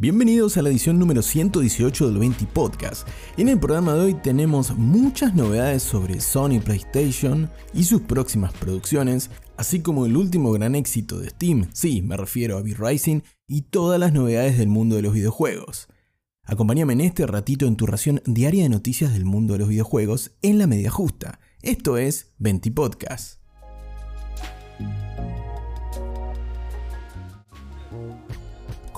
Bienvenidos a la edición número 118 del 20 Podcast. En el programa de hoy tenemos muchas novedades sobre Sony PlayStation y sus próximas producciones, así como el último gran éxito de Steam, sí, me refiero a V-Rising, y todas las novedades del mundo de los videojuegos. Acompáñame en este ratito en tu ración diaria de noticias del mundo de los videojuegos en la media justa. Esto es 20 Podcast.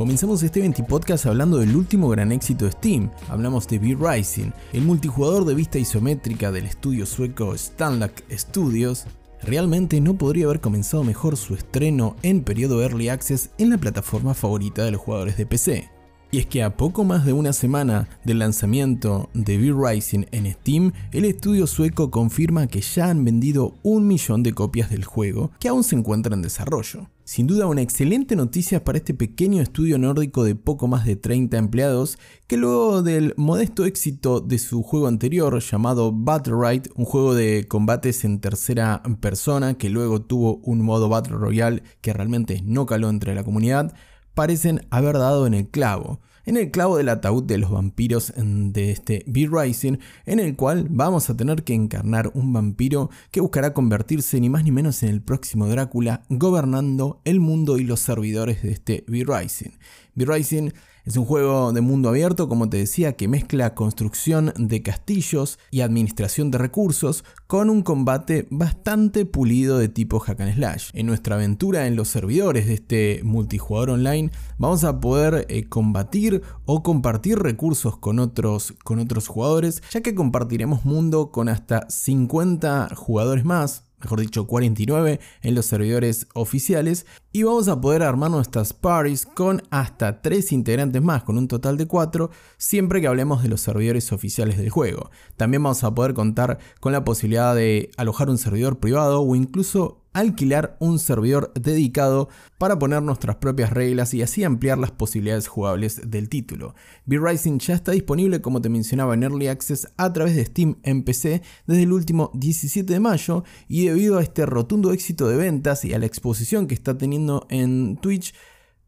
Comenzamos este 20 podcast hablando del último gran éxito de Steam. Hablamos de V-Rising, el multijugador de vista isométrica del estudio sueco Stanlack Studios. Realmente no podría haber comenzado mejor su estreno en periodo Early Access en la plataforma favorita de los jugadores de PC. Y es que a poco más de una semana del lanzamiento de V-Rising en Steam, el estudio sueco confirma que ya han vendido un millón de copias del juego, que aún se encuentra en desarrollo. Sin duda una excelente noticia para este pequeño estudio nórdico de poco más de 30 empleados, que luego del modesto éxito de su juego anterior llamado Battle Ride, un juego de combates en tercera persona que luego tuvo un modo Battle Royale que realmente no caló entre la comunidad, parecen haber dado en el clavo, en el clavo del ataúd de los vampiros de este V-Rising, en el cual vamos a tener que encarnar un vampiro que buscará convertirse ni más ni menos en el próximo Drácula, gobernando el mundo y los servidores de este V-Rising. V-Rising es un juego de mundo abierto, como te decía, que mezcla construcción de castillos y administración de recursos con un combate bastante pulido de tipo hack and slash. En nuestra aventura en los servidores de este multijugador online vamos a poder eh, combatir o compartir recursos con otros, con otros jugadores, ya que compartiremos mundo con hasta 50 jugadores más, mejor dicho 49 en los servidores oficiales y vamos a poder armar nuestras parties con hasta 3 integrantes más, con un total de 4, siempre que hablemos de los servidores oficiales del juego. También vamos a poder contar con la posibilidad de alojar un servidor privado o incluso alquilar un servidor dedicado para poner nuestras propias reglas y así ampliar las posibilidades jugables del título. V-Rising ya está disponible como te mencionaba en Early Access a través de Steam en PC desde el último 17 de mayo y debido a este rotundo éxito de ventas y a la exposición que está teniendo en Twitch,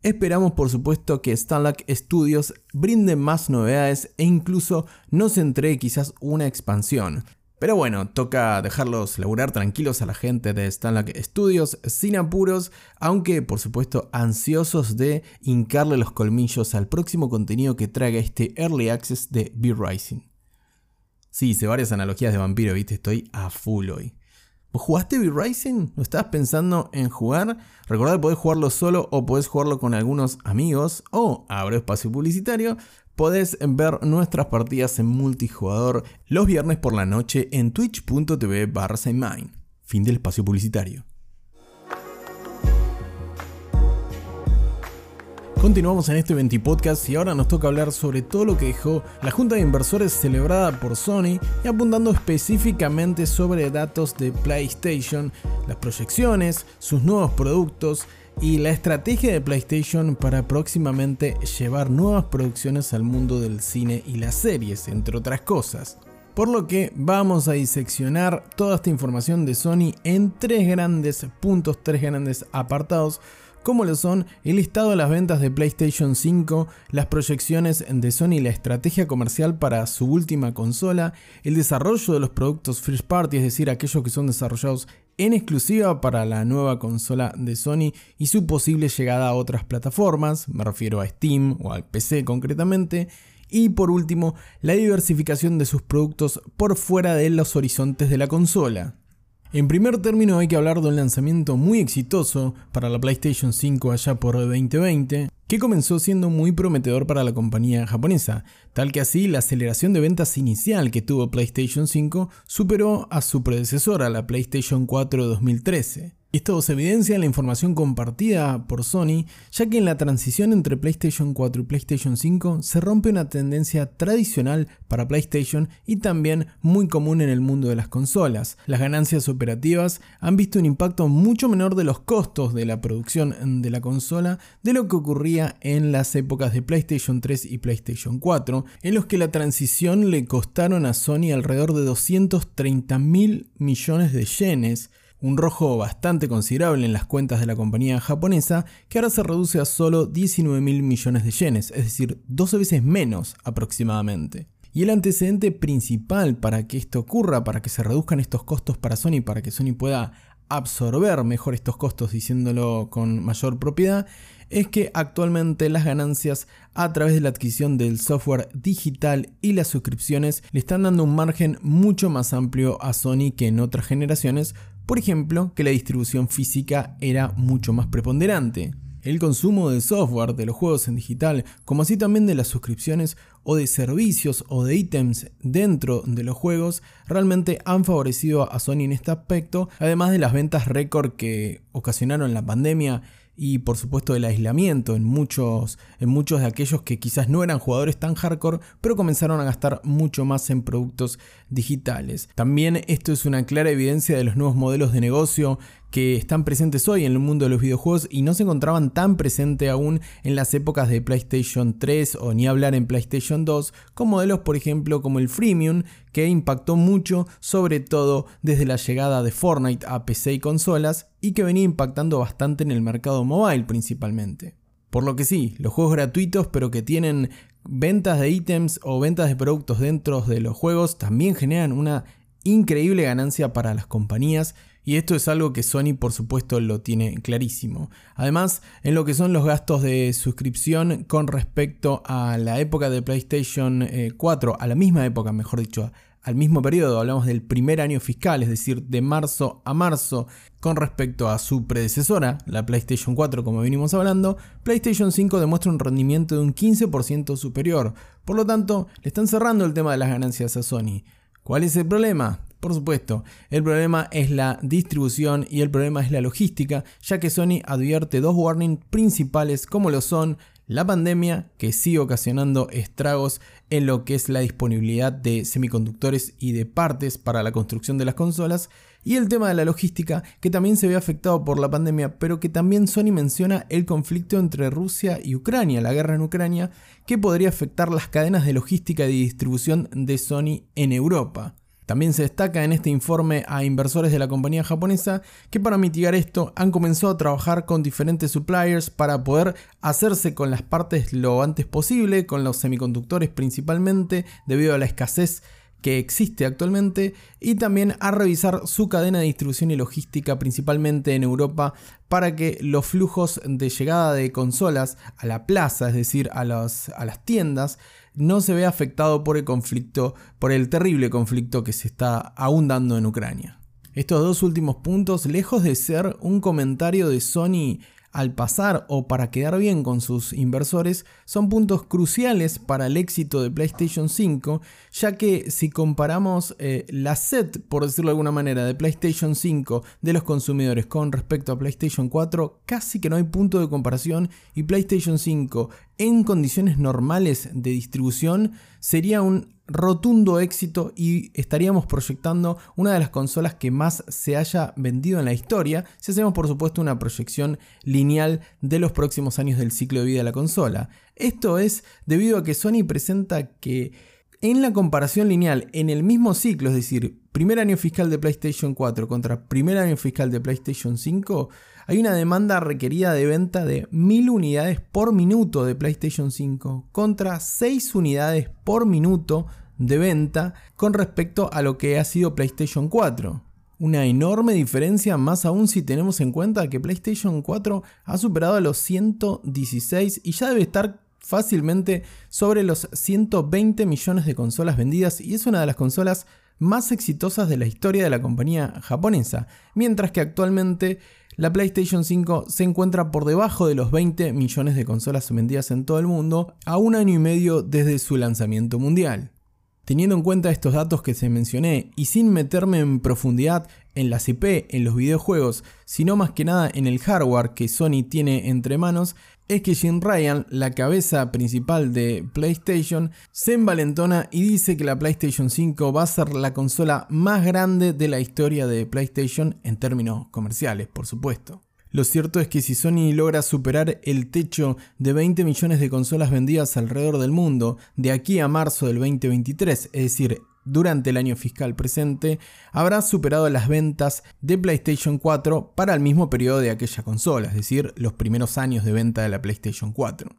Esperamos por supuesto que Stanlack Studios brinde más novedades e incluso nos entregue quizás una expansión. Pero bueno, toca dejarlos laburar tranquilos a la gente de Stanlack Studios sin apuros, aunque por supuesto ansiosos de hincarle los colmillos al próximo contenido que traiga este Early Access de V-Rising. Sí, hice varias analogías de vampiro, viste, estoy a full hoy. ¿Jugaste V-Rising? ¿Lo estabas pensando en jugar? Recordad podés jugarlo solo o podés jugarlo con algunos amigos o, abro espacio publicitario, podés ver nuestras partidas en multijugador los viernes por la noche en twitch.tv barra Fin del espacio publicitario. Continuamos en este 20 podcast y ahora nos toca hablar sobre todo lo que dejó la junta de inversores celebrada por Sony y apuntando específicamente sobre datos de PlayStation, las proyecciones, sus nuevos productos y la estrategia de PlayStation para próximamente llevar nuevas producciones al mundo del cine y las series, entre otras cosas. Por lo que vamos a diseccionar toda esta información de Sony en tres grandes puntos, tres grandes apartados como lo son el listado de las ventas de PlayStation 5, las proyecciones de Sony y la estrategia comercial para su última consola, el desarrollo de los productos first party, es decir, aquellos que son desarrollados en exclusiva para la nueva consola de Sony y su posible llegada a otras plataformas, me refiero a Steam o al PC concretamente, y por último, la diversificación de sus productos por fuera de los horizontes de la consola. En primer término hay que hablar de un lanzamiento muy exitoso para la PlayStation 5 allá por 2020, que comenzó siendo muy prometedor para la compañía japonesa, tal que así la aceleración de ventas inicial que tuvo PlayStation 5 superó a su predecesora, la PlayStation 4 2013. Esto se evidencia en la información compartida por Sony, ya que en la transición entre PlayStation 4 y PlayStation 5 se rompe una tendencia tradicional para PlayStation y también muy común en el mundo de las consolas. Las ganancias operativas han visto un impacto mucho menor de los costos de la producción de la consola de lo que ocurría en las épocas de PlayStation 3 y PlayStation 4, en los que la transición le costaron a Sony alrededor de 230 mil millones de yenes un rojo bastante considerable en las cuentas de la compañía japonesa que ahora se reduce a solo 19 mil millones de yenes, es decir, 12 veces menos aproximadamente. Y el antecedente principal para que esto ocurra, para que se reduzcan estos costos para Sony, para que Sony pueda absorber mejor estos costos, diciéndolo con mayor propiedad, es que actualmente las ganancias a través de la adquisición del software digital y las suscripciones le están dando un margen mucho más amplio a Sony que en otras generaciones, por ejemplo, que la distribución física era mucho más preponderante. El consumo de software de los juegos en digital, como así también de las suscripciones o de servicios o de ítems dentro de los juegos, realmente han favorecido a Sony en este aspecto, además de las ventas récord que ocasionaron la pandemia y por supuesto el aislamiento en muchos, en muchos de aquellos que quizás no eran jugadores tan hardcore, pero comenzaron a gastar mucho más en productos digitales. También esto es una clara evidencia de los nuevos modelos de negocio que están presentes hoy en el mundo de los videojuegos y no se encontraban tan presentes aún en las épocas de PlayStation 3 o ni hablar en PlayStation 2, con modelos por ejemplo como el Freemium, que impactó mucho sobre todo desde la llegada de Fortnite a PC y consolas y que venía impactando bastante en el mercado mobile principalmente. Por lo que sí, los juegos gratuitos pero que tienen ventas de ítems o ventas de productos dentro de los juegos también generan una increíble ganancia para las compañías y esto es algo que Sony por supuesto lo tiene clarísimo. Además, en lo que son los gastos de suscripción con respecto a la época de PlayStation 4, eh, a la misma época mejor dicho, al mismo periodo, hablamos del primer año fiscal, es decir, de marzo a marzo, con respecto a su predecesora, la PlayStation 4 como venimos hablando, PlayStation 5 demuestra un rendimiento de un 15% superior. Por lo tanto, le están cerrando el tema de las ganancias a Sony. ¿Cuál es el problema? Por supuesto, el problema es la distribución y el problema es la logística, ya que Sony advierte dos warnings principales como lo son la pandemia, que sigue ocasionando estragos en lo que es la disponibilidad de semiconductores y de partes para la construcción de las consolas, y el tema de la logística, que también se ve afectado por la pandemia, pero que también Sony menciona el conflicto entre Rusia y Ucrania, la guerra en Ucrania, que podría afectar las cadenas de logística y distribución de Sony en Europa. También se destaca en este informe a inversores de la compañía japonesa que para mitigar esto han comenzado a trabajar con diferentes suppliers para poder hacerse con las partes lo antes posible, con los semiconductores principalmente, debido a la escasez que existe actualmente y también a revisar su cadena de distribución y logística principalmente en Europa para que los flujos de llegada de consolas a la plaza, es decir, a, a las tiendas, no se ve afectado por el conflicto, por el terrible conflicto que se está aún dando en Ucrania. Estos dos últimos puntos, lejos de ser un comentario de Sony al pasar o para quedar bien con sus inversores son puntos cruciales para el éxito de PlayStation 5, ya que si comparamos eh, la set, por decirlo de alguna manera, de PlayStation 5 de los consumidores con respecto a PlayStation 4, casi que no hay punto de comparación y PlayStation 5 en condiciones normales de distribución sería un rotundo éxito y estaríamos proyectando una de las consolas que más se haya vendido en la historia, si hacemos por supuesto una proyección lineal de los próximos años del ciclo de vida de la consola. Esto es debido a que Sony presenta que en la comparación lineal en el mismo ciclo, es decir, primer año fiscal de PlayStation 4 contra primer año fiscal de PlayStation 5, hay una demanda requerida de venta de 1000 unidades por minuto de PlayStation 5 contra 6 unidades por minuto de venta con respecto a lo que ha sido PlayStation 4. Una enorme diferencia más aún si tenemos en cuenta que PlayStation 4 ha superado a los 116 y ya debe estar fácilmente sobre los 120 millones de consolas vendidas y es una de las consolas más exitosas de la historia de la compañía japonesa, mientras que actualmente la PlayStation 5 se encuentra por debajo de los 20 millones de consolas vendidas en todo el mundo a un año y medio desde su lanzamiento mundial. Teniendo en cuenta estos datos que se mencioné y sin meterme en profundidad en las IP, en los videojuegos, sino más que nada en el hardware que Sony tiene entre manos, es que Jim Ryan, la cabeza principal de PlayStation, se envalentona y dice que la PlayStation 5 va a ser la consola más grande de la historia de PlayStation en términos comerciales, por supuesto. Lo cierto es que si Sony logra superar el techo de 20 millones de consolas vendidas alrededor del mundo de aquí a marzo del 2023, es decir, durante el año fiscal presente habrá superado las ventas de PlayStation 4 para el mismo periodo de aquella consola, es decir, los primeros años de venta de la PlayStation 4.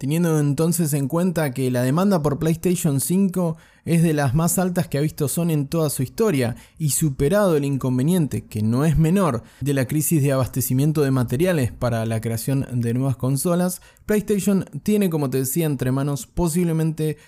Teniendo entonces en cuenta que la demanda por PlayStation 5 es de las más altas que ha visto Sony en toda su historia y superado el inconveniente, que no es menor, de la crisis de abastecimiento de materiales para la creación de nuevas consolas, PlayStation tiene, como te decía, entre manos posiblemente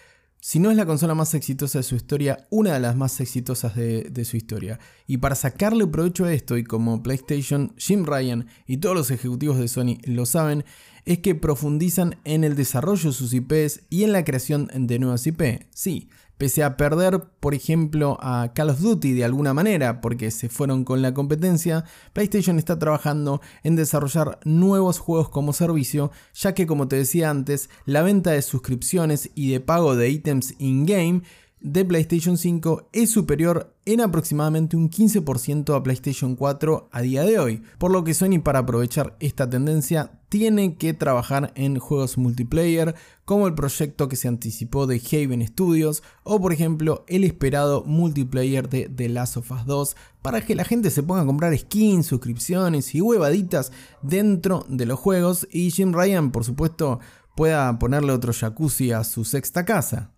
si no es la consola más exitosa de su historia, una de las más exitosas de, su historia. Y para sacarle provecho a esto, y como PlayStation, Jim Ryan y todos los ejecutivos de Sony lo saben, es que profundizan en el desarrollo de sus IPs y en la creación de nuevas IP. Sí, pese a perder, por ejemplo, a Call of Duty de alguna manera, porque se fueron con la competencia, PlayStation está trabajando en desarrollar nuevos juegos como servicio, ya que como te decía antes, la venta de suscripciones y de pago de ítems in-game de PlayStation 5 es superior en aproximadamente un 15% a PlayStation 4 a día de hoy, por lo que Sony para aprovechar esta tendencia tiene que trabajar en juegos multiplayer como el proyecto que se anticipó de Haven Studios o por ejemplo el esperado multiplayer de The Last of Us 2 para que la gente se ponga a comprar skins, suscripciones y huevaditas dentro de los juegos y Jim Ryan por supuesto pueda ponerle otro jacuzzi a su sexta casa.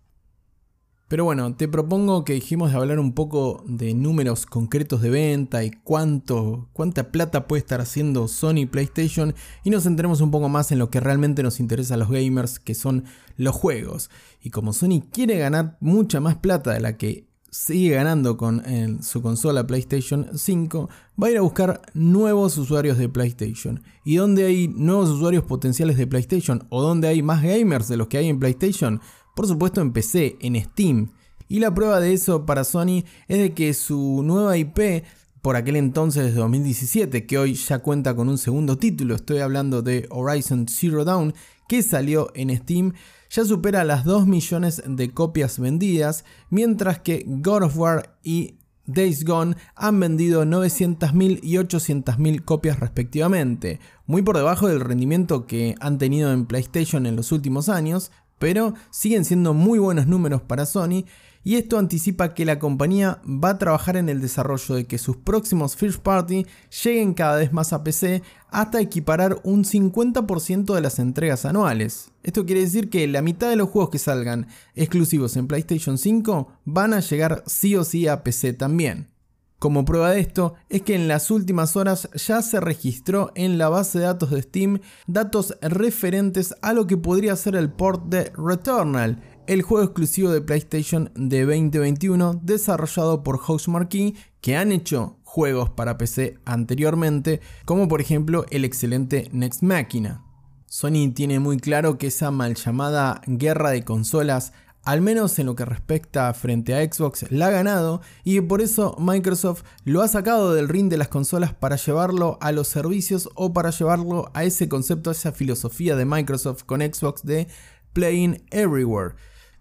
Pero bueno, te propongo que dijimos de hablar un poco de números concretos de venta y cuánto, cuánta plata puede estar haciendo Sony PlayStation y nos centremos un poco más en lo que realmente nos interesa a los gamers, que son los juegos. Y como Sony quiere ganar mucha más plata de la que sigue ganando con su consola PlayStation 5, va a ir a buscar nuevos usuarios de PlayStation. ¿Y dónde hay nuevos usuarios potenciales de PlayStation? ¿O dónde hay más gamers de los que hay en PlayStation? Por supuesto en PC, en Steam. Y la prueba de eso para Sony es de que su nueva IP, por aquel entonces de 2017, que hoy ya cuenta con un segundo título, estoy hablando de Horizon Zero Dawn, que salió en Steam, ya supera las 2 millones de copias vendidas, mientras que God of War y Days Gone han vendido 900.000 y 800.000 copias respectivamente, muy por debajo del rendimiento que han tenido en PlayStation en los últimos años, pero siguen siendo muy buenos números para Sony y esto anticipa que la compañía va a trabajar en el desarrollo de que sus próximos first party lleguen cada vez más a PC hasta equiparar un 50% de las entregas anuales. Esto quiere decir que la mitad de los juegos que salgan exclusivos en PlayStation 5 van a llegar sí o sí a PC también. Como prueba de esto es que en las últimas horas ya se registró en la base de datos de Steam datos referentes a lo que podría ser el port de Returnal, el juego exclusivo de PlayStation de 2021 desarrollado por Housemarque que han hecho juegos para PC anteriormente, como por ejemplo el excelente Next Machina. Sony tiene muy claro que esa mal llamada guerra de consolas al menos en lo que respecta frente a Xbox, la ha ganado y por eso Microsoft lo ha sacado del ring de las consolas para llevarlo a los servicios o para llevarlo a ese concepto, a esa filosofía de Microsoft con Xbox de Playing Everywhere.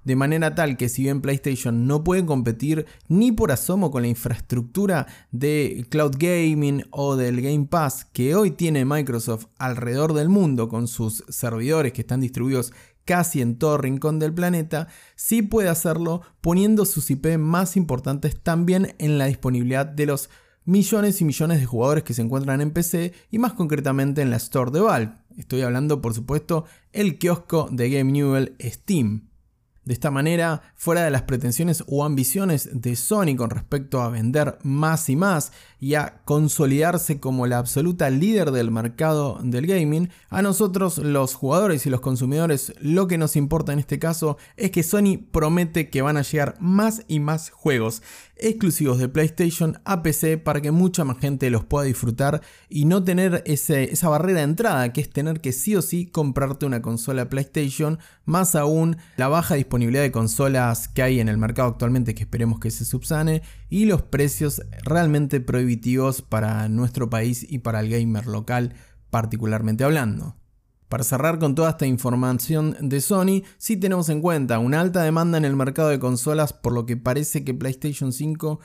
De manera tal que si bien PlayStation no puede competir ni por asomo con la infraestructura de cloud gaming o del Game Pass que hoy tiene Microsoft alrededor del mundo con sus servidores que están distribuidos casi en todo rincón del planeta, sí puede hacerlo poniendo sus IP más importantes también en la disponibilidad de los millones y millones de jugadores que se encuentran en PC y más concretamente en la Store de Valve. Estoy hablando por supuesto el kiosco de Game Newell Steam. De esta manera, fuera de las pretensiones o ambiciones de Sony con respecto a vender más y más y a consolidarse como la absoluta líder del mercado del gaming, a nosotros los jugadores y los consumidores lo que nos importa en este caso es que Sony promete que van a llegar más y más juegos exclusivos de PlayStation a PC para que mucha más gente los pueda disfrutar y no tener esa barrera de entrada que es tener que sí o sí comprarte una consola PlayStation, más aún la baja disponibilidad de consolas que hay en el mercado actualmente que esperemos que se subsane y los precios realmente prohibitivos para nuestro país y para el gamer local particularmente hablando. Para cerrar con toda esta información de Sony, sí tenemos en cuenta una alta demanda en el mercado de consolas, por lo que parece que PlayStation 5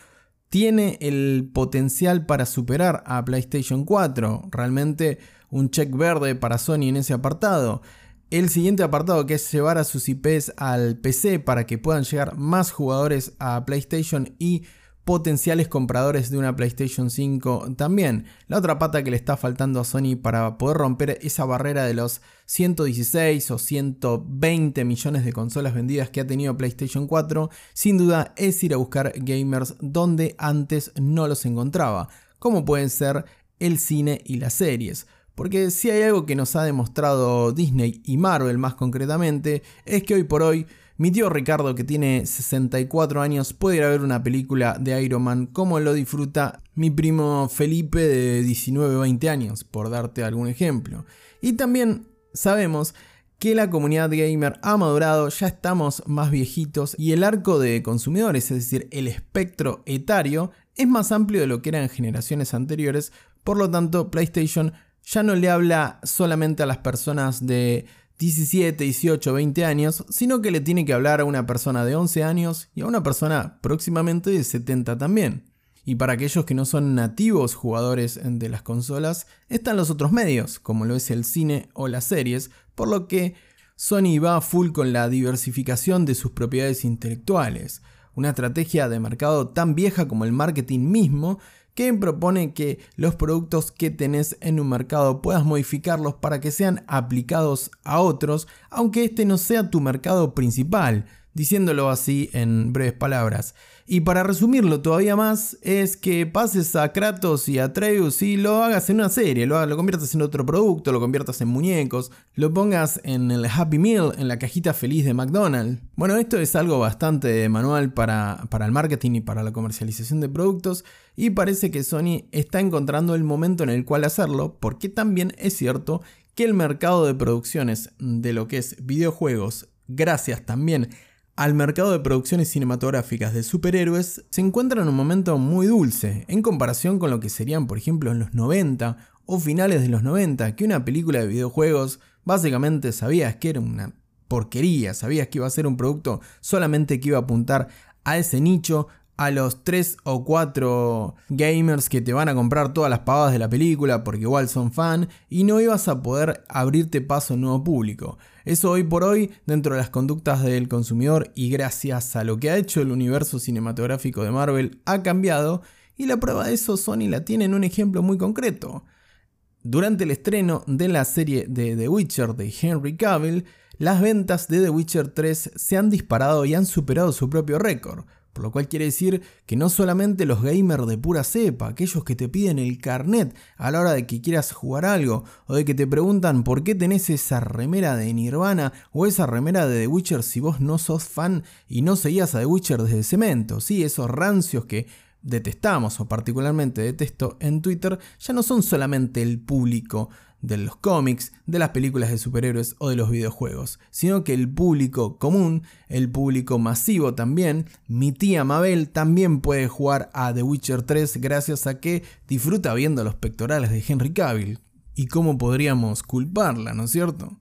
tiene el potencial para superar a PlayStation 4. Realmente un check verde para Sony en ese apartado. El siguiente apartado que es llevar a sus IPs al PC para que puedan llegar más jugadores a PlayStation y potenciales compradores de una PlayStation 5 también. La otra pata que le está faltando a Sony para poder romper esa barrera de los 116 o 120 millones de consolas vendidas que ha tenido PlayStation 4, sin duda es ir a buscar gamers donde antes no los encontraba, como pueden ser el cine y las series. Porque si hay algo que nos ha demostrado Disney y Marvel más concretamente, es que hoy por hoy mi tío Ricardo, que tiene 64 años, puede ir a ver una película de Iron Man como lo disfruta mi primo Felipe de 19 20 años, por darte algún ejemplo. Y también sabemos que la comunidad gamer ha madurado, ya estamos más viejitos y el arco de consumidores, es decir, el espectro etario, es más amplio de lo que era en generaciones anteriores, por lo tanto PlayStation ya no le habla solamente a las personas de 17, 18, 20 años, sino que le tiene que hablar a una persona de 11 años y a una persona próximamente de 70 también. Y para aquellos que no son nativos jugadores de las consolas, están los otros medios, como lo es el cine o las series, por lo que Sony va full con la diversificación de sus propiedades intelectuales, una estrategia de mercado tan vieja como el marketing mismo, que propone que los productos que tenés en un mercado puedas modificarlos para que sean aplicados a otros, aunque este no sea tu mercado principal, diciéndolo así en breves palabras. Y para resumirlo todavía más, es que pases a Kratos y a Atreus y lo hagas en una serie, lo, lo conviertas en otro producto, lo conviertas en muñecos, lo pongas en el Happy Meal, en la cajita feliz de McDonald's. Bueno, esto es algo bastante manual para, para el marketing y para la comercialización de productos y parece que Sony está encontrando el momento en el cual hacerlo, porque también es cierto que el mercado de producciones de lo que es videojuegos, gracias también al mercado de producciones cinematográficas de superhéroes se encuentra en un momento muy dulce, en comparación con lo que serían, por ejemplo, en los 90 o finales de los 90, que una película de videojuegos básicamente sabías que era una porquería, sabías que iba a ser un producto solamente que iba a apuntar a ese nicho, a los 3 o 4 gamers que te van a comprar todas las pavadas de la película porque igual son fan y no ibas a poder abrirte paso a un nuevo público. Eso hoy por hoy dentro de las conductas del consumidor y gracias a lo que ha hecho el universo cinematográfico de Marvel ha cambiado y la prueba de eso Sony la tiene en un ejemplo muy concreto. Durante el estreno de la serie de The Witcher de Henry Cavill, las ventas de The Witcher 3 se han disparado y han superado su propio récord. Por lo cual quiere decir que no solamente los gamers de pura cepa, aquellos que te piden el carnet a la hora de que quieras jugar algo, o de que te preguntan por qué tenés esa remera de Nirvana o esa remera de The Witcher si vos no sos fan y no seguías a The Witcher desde cemento, sí, esos rancios que detestamos o particularmente detesto en Twitter, ya no son solamente el público de los cómics, de las películas de superhéroes o de los videojuegos, sino que el público común, el público masivo también, mi tía Mabel también puede jugar a The Witcher 3 gracias a que disfruta viendo los pectorales de Henry Cavill. ¿Y cómo podríamos culparla, no es cierto?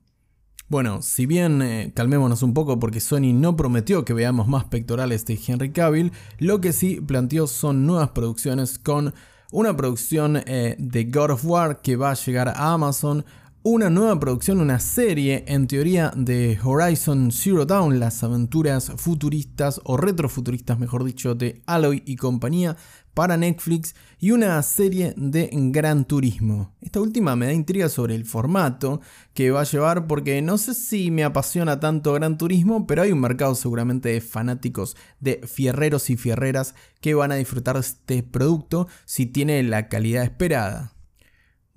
Bueno, si bien eh, calmémonos un poco porque Sony no prometió que veamos más pectorales de Henry Cavill, lo que sí planteó son nuevas producciones con una producción eh, de God of War que va a llegar a Amazon, una nueva producción, una serie en teoría de Horizon Zero Dawn, las aventuras futuristas o retrofuturistas, mejor dicho, de Aloy y compañía para Netflix y una serie de Gran Turismo. Esta última me da intriga sobre el formato que va a llevar porque no sé si me apasiona tanto Gran Turismo, pero hay un mercado seguramente de fanáticos de fierreros y fierreras que van a disfrutar de este producto si tiene la calidad esperada.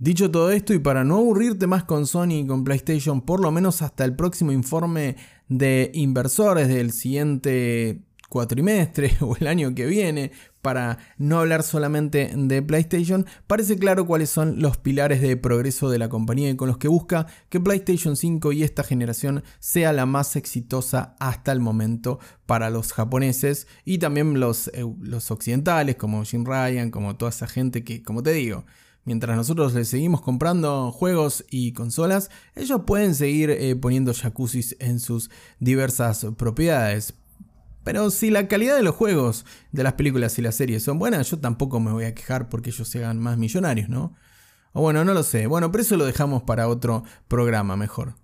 Dicho todo esto y para no aburrirte más con Sony y con PlayStation, por lo menos hasta el próximo informe de inversores del siguiente cuatrimestre o el año que viene, para no hablar solamente de PlayStation, parece claro cuáles son los pilares de progreso de la compañía y con los que busca que PlayStation 5 y esta generación sea la más exitosa hasta el momento para los japoneses y también los, eh, los occidentales como Jim Ryan, como toda esa gente que, como te digo, mientras nosotros les seguimos comprando juegos y consolas, ellos pueden seguir eh, poniendo jacuzzis en sus diversas propiedades. Pero si la calidad de los juegos, de las películas y las series son buenas, yo tampoco me voy a quejar porque ellos se hagan más millonarios, ¿no? O bueno, no lo sé. Bueno, pero eso lo dejamos para otro programa mejor.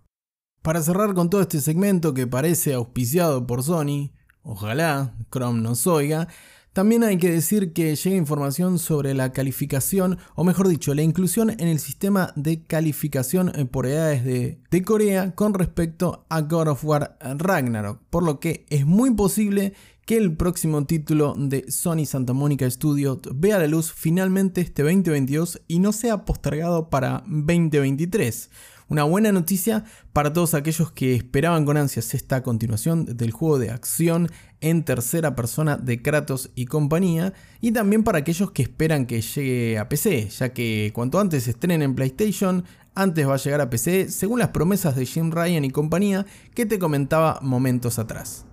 Para cerrar con todo este segmento que parece auspiciado por Sony, ojalá Chrome nos oiga, también hay que decir que llega información sobre la calificación, o mejor dicho, la inclusión en el sistema de calificación por edades de, de, Corea con respecto a God of War Ragnarok, por lo que es muy posible que el próximo título de Sony Santa Monica Studios vea la luz finalmente este 2022 y no sea postergado para 2023. Una buena noticia para todos aquellos que esperaban con ansias esta continuación del juego de acción en tercera persona de Kratos y compañía, y también para aquellos que esperan que llegue a PC, ya que cuanto antes se estrene en PlayStation, antes va a llegar a PC, según las promesas de Jim Ryan y compañía que te comentaba momentos atrás.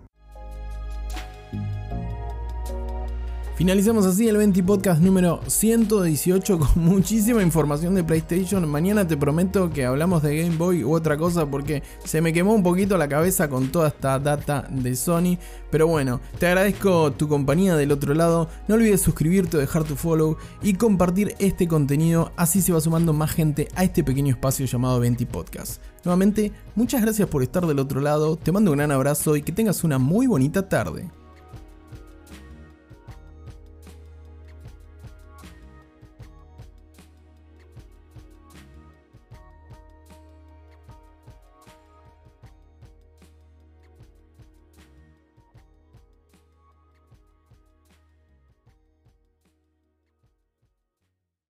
Finalizamos así el 20 podcast número 118 con muchísima información de PlayStation. Mañana te prometo que hablamos de Game Boy u otra cosa porque se me quemó un poquito la cabeza con toda esta data de Sony. Pero bueno, te agradezco tu compañía del otro lado. No olvides suscribirte, dejar tu follow y compartir este contenido. Así se va sumando más gente a este pequeño espacio llamado 20 podcast. Nuevamente, muchas gracias por estar del otro lado. Te mando un gran abrazo y que tengas una muy bonita tarde.